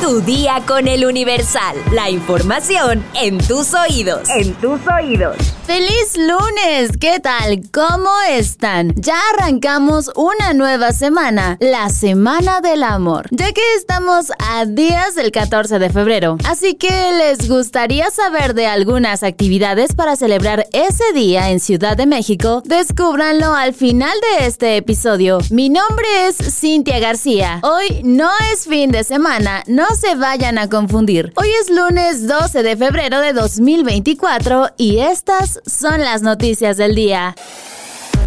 Tu día con el Universal. La información en tus oídos. En tus oídos. ¡Feliz lunes! ¿Qué tal? ¿Cómo están? Ya arrancamos una nueva semana, la Semana del Amor, ya que estamos a días del 14 de febrero. Así que les gustaría saber de algunas actividades para celebrar ese día en Ciudad de México. Descúbranlo al final de este episodio. Mi nombre es Cintia García. Hoy no es fin de semana, no se vayan a confundir. Hoy es lunes 12 de febrero de 2024 y estas son las noticias del día.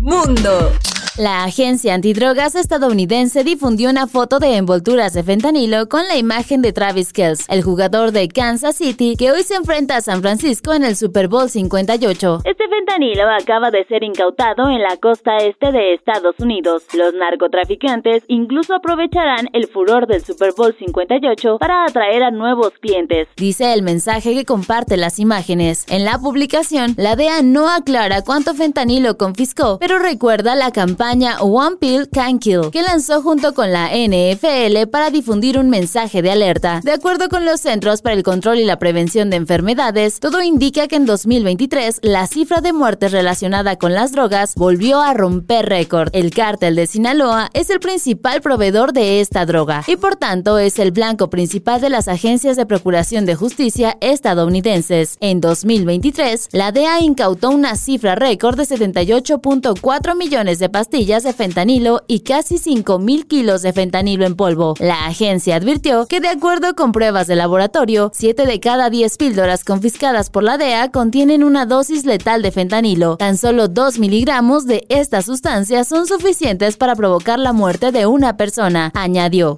Mundo. La agencia antidrogas estadounidense difundió una foto de envolturas de fentanilo con la imagen de Travis Kelce, el jugador de Kansas City que hoy se enfrenta a San Francisco en el Super Bowl 58. Este fentanilo acaba de ser incautado en la costa este de Estados Unidos. Los narcotraficantes incluso aprovecharán el furor del Super Bowl 58 para atraer a nuevos clientes. Dice el mensaje que comparte las imágenes. En la publicación, la DEA no aclara cuánto fentanilo confiscó, pero recuerda la campaña One Pill Can Kill, que lanzó junto con la NFL para difundir un mensaje de alerta. De acuerdo con los Centros para el Control y la Prevención de Enfermedades, todo indica que en 2023 la cifra de muertes relacionada con las drogas volvió a romper récord. El cártel de Sinaloa es el principal proveedor de esta droga y por tanto es el blanco principal de las agencias de procuración de justicia estadounidenses. En 2023, la DEA incautó una cifra récord de 78.4 millones de pastillas de fentanilo y casi 5.000 kilos de fentanilo en polvo. La agencia advirtió que de acuerdo con pruebas de laboratorio, 7 de cada 10 píldoras confiscadas por la DEA contienen una dosis letal de fentanilo. Tan solo 2 miligramos de esta sustancia son suficientes para provocar la muerte de una persona, añadió.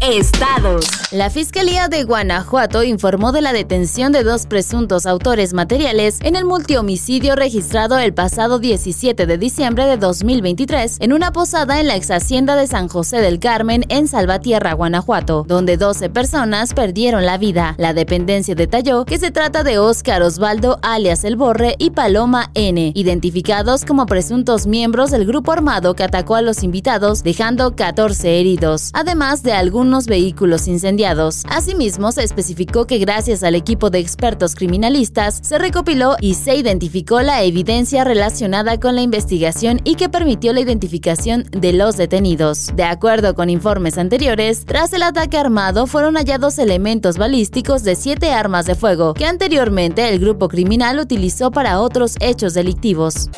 Estados. La Fiscalía de Guanajuato informó de la detención de dos presuntos autores materiales en el multihomicidio registrado el pasado 17 de diciembre de 2023 en una posada en la ex hacienda de San José del Carmen en Salvatierra, Guanajuato, donde 12 personas perdieron la vida. La dependencia detalló que se trata de Óscar Osvaldo alias El Borre y Paloma N, identificados como presuntos miembros del grupo armado que atacó a los invitados dejando 14 heridos, además de algunos vehículos incendiados. Asimismo, se especificó que gracias al equipo de expertos criminalistas se recopiló y se identificó la evidencia relacionada con la investigación y que permitió la identificación de los detenidos. De acuerdo con informes anteriores, tras el ataque armado fueron hallados elementos balísticos de siete armas de fuego que anteriormente el grupo criminal utilizó para otros hechos delictivos.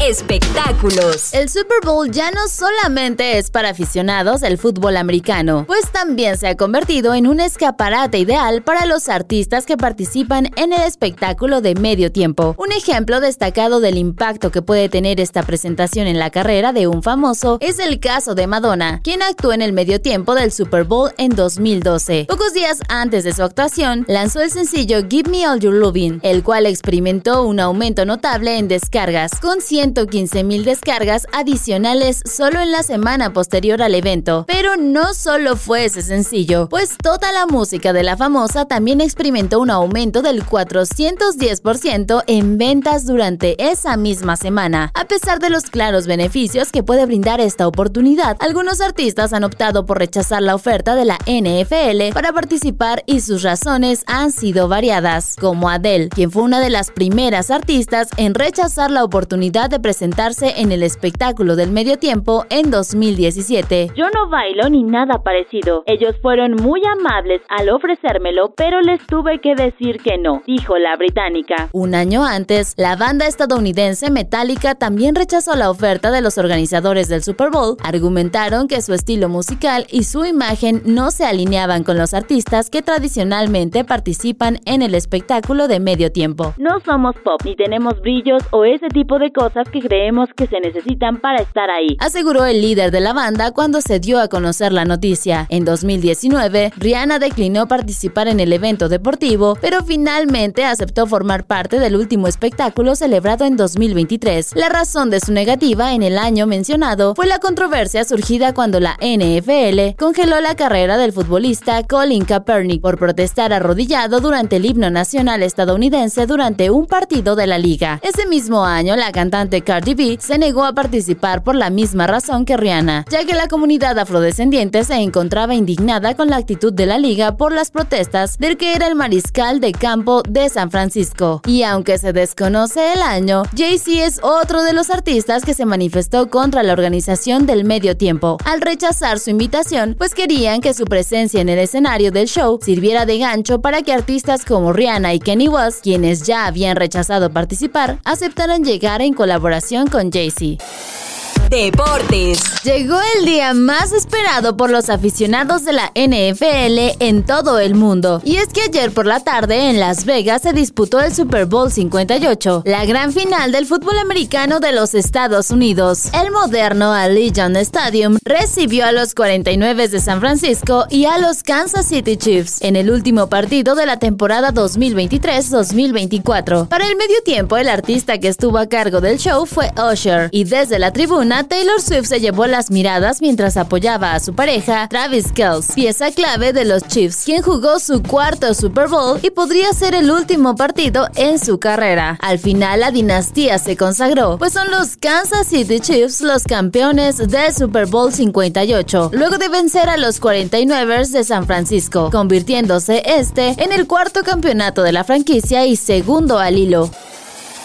Espectáculos. El Super Bowl ya no solamente es para aficionados del fútbol americano, pues también se ha convertido en un escaparate ideal para los artistas que participan en el espectáculo de medio tiempo. Un ejemplo destacado del impacto que puede tener esta presentación en la carrera de un famoso es el caso de Madonna, quien actuó en el medio tiempo del Super Bowl en 2012. Pocos días antes de su actuación, lanzó el sencillo Give Me All Your Loving, el cual experimentó un aumento notable en descargas, con 115 mil descargas adicionales solo en la semana posterior al evento. Pero no solo fue ese sencillo, pues toda la música de la famosa también experimentó un aumento del 410% en ventas durante esa misma semana. A pesar de los claros beneficios que puede brindar esta oportunidad, algunos artistas han optado por rechazar la oferta de la NFL para participar y sus razones han sido variadas, como Adele, quien fue una de las primeras artistas en rechazar la oportunidad presentarse en el espectáculo del medio tiempo en 2017. Yo no bailo ni nada parecido. Ellos fueron muy amables al ofrecérmelo, pero les tuve que decir que no, dijo la británica. Un año antes, la banda estadounidense Metallica también rechazó la oferta de los organizadores del Super Bowl. Argumentaron que su estilo musical y su imagen no se alineaban con los artistas que tradicionalmente participan en el espectáculo de medio tiempo. No somos pop ni tenemos brillos o ese tipo de cosas que creemos que se necesitan para estar ahí, aseguró el líder de la banda cuando se dio a conocer la noticia. En 2019, Rihanna declinó participar en el evento deportivo, pero finalmente aceptó formar parte del último espectáculo celebrado en 2023. La razón de su negativa en el año mencionado fue la controversia surgida cuando la NFL congeló la carrera del futbolista Colin Kaepernick por protestar arrodillado durante el himno nacional estadounidense durante un partido de la liga. Ese mismo año, la cantante Cardi B se negó a participar por la misma razón que Rihanna, ya que la comunidad afrodescendiente se encontraba indignada con la actitud de la liga por las protestas del que era el mariscal de campo de San Francisco. Y aunque se desconoce el año, Jay-Z es otro de los artistas que se manifestó contra la organización del medio tiempo, al rechazar su invitación, pues querían que su presencia en el escenario del show sirviera de gancho para que artistas como Rihanna y Kenny West, quienes ya habían rechazado participar, aceptaran llegar en colaboración con Jay-Z. Deportes. Llegó el día más esperado por los aficionados de la NFL en todo el mundo. Y es que ayer por la tarde en Las Vegas se disputó el Super Bowl 58, la gran final del fútbol americano de los Estados Unidos. El moderno Allegiant Stadium recibió a los 49 de San Francisco y a los Kansas City Chiefs en el último partido de la temporada 2023-2024. Para el medio tiempo, el artista que estuvo a cargo del show fue Usher y desde la tribuna Taylor Swift se llevó las miradas mientras apoyaba a su pareja, Travis Kelce, pieza clave de los Chiefs, quien jugó su cuarto Super Bowl y podría ser el último partido en su carrera. Al final la dinastía se consagró, pues son los Kansas City Chiefs los campeones del Super Bowl 58, luego de vencer a los 49ers de San Francisco, convirtiéndose este en el cuarto campeonato de la franquicia y segundo al hilo.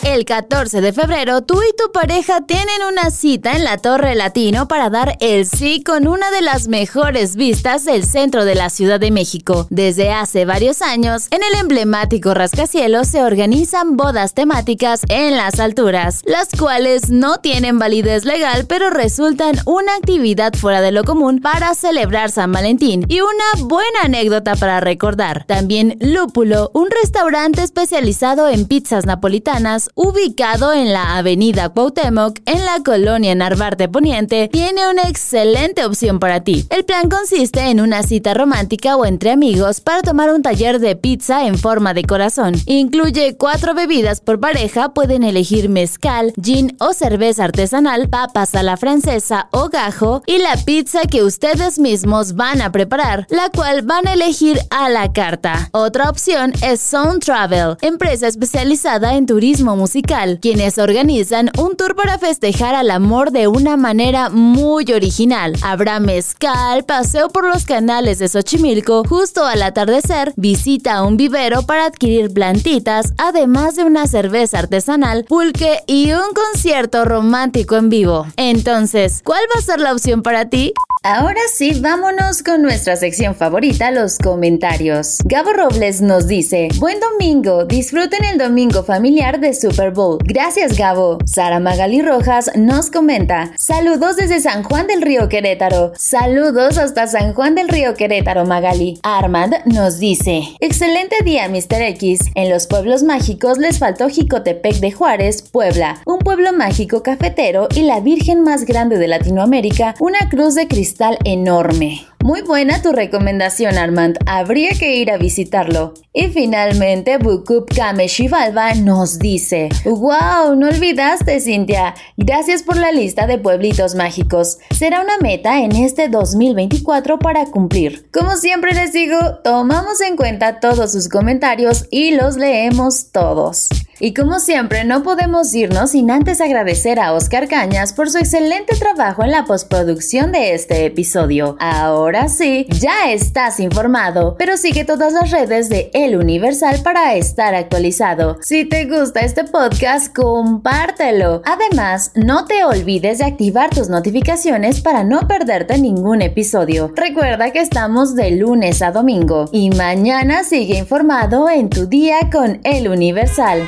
El 14 de febrero, tú y tu pareja tienen una cita en la Torre Latino para dar el sí con una de las mejores vistas del centro de la Ciudad de México. Desde hace varios años, en el emblemático rascacielos se organizan bodas temáticas en las alturas, las cuales no tienen validez legal, pero resultan una actividad fuera de lo común para celebrar San Valentín y una buena anécdota para recordar. También Lúpulo, un restaurante especializado en pizzas napolitanas, ubicado en la avenida Cuauhtémoc, en la colonia Narvarte Poniente, tiene una excelente opción para ti. El plan consiste en una cita romántica o entre amigos para tomar un taller de pizza en forma de corazón. Incluye cuatro bebidas por pareja, pueden elegir mezcal, gin o cerveza artesanal, papas a la francesa o gajo y la pizza que ustedes mismos van a preparar, la cual van a elegir a la carta. Otra opción es Sound Travel, empresa especializada en turismo musical, quienes organizan un tour para festejar al amor de una manera muy original. Habrá mezcal, paseo por los canales de Xochimilco, justo al atardecer, visita a un vivero para adquirir plantitas, además de una cerveza artesanal, pulque y un concierto romántico en vivo. Entonces, ¿cuál va a ser la opción para ti? Ahora sí, vámonos con nuestra sección favorita, los comentarios. Gabo Robles nos dice, buen domingo, disfruten el domingo familiar de Gracias Gabo. Sara Magali Rojas nos comenta, saludos desde San Juan del Río Querétaro. Saludos hasta San Juan del Río Querétaro Magali. Armand nos dice, excelente día Mr. X. En los pueblos mágicos les faltó Jicotepec de Juárez, Puebla, un pueblo mágico cafetero y la Virgen más grande de Latinoamérica, una cruz de cristal enorme. Muy buena tu recomendación, Armand. Habría que ir a visitarlo. Y finalmente, Bukup Kameshivalva nos dice: ¡Wow! No olvidaste, Cintia. Gracias por la lista de pueblitos mágicos. Será una meta en este 2024 para cumplir. Como siempre les digo, tomamos en cuenta todos sus comentarios y los leemos todos. Y como siempre, no podemos irnos sin antes agradecer a Oscar Cañas por su excelente trabajo en la postproducción de este episodio. Ahora sí, ya estás informado, pero sigue todas las redes de El Universal para estar actualizado. Si te gusta este podcast, compártelo. Además, no te olvides de activar tus notificaciones para no perderte ningún episodio. Recuerda que estamos de lunes a domingo y mañana sigue informado en tu día con El Universal.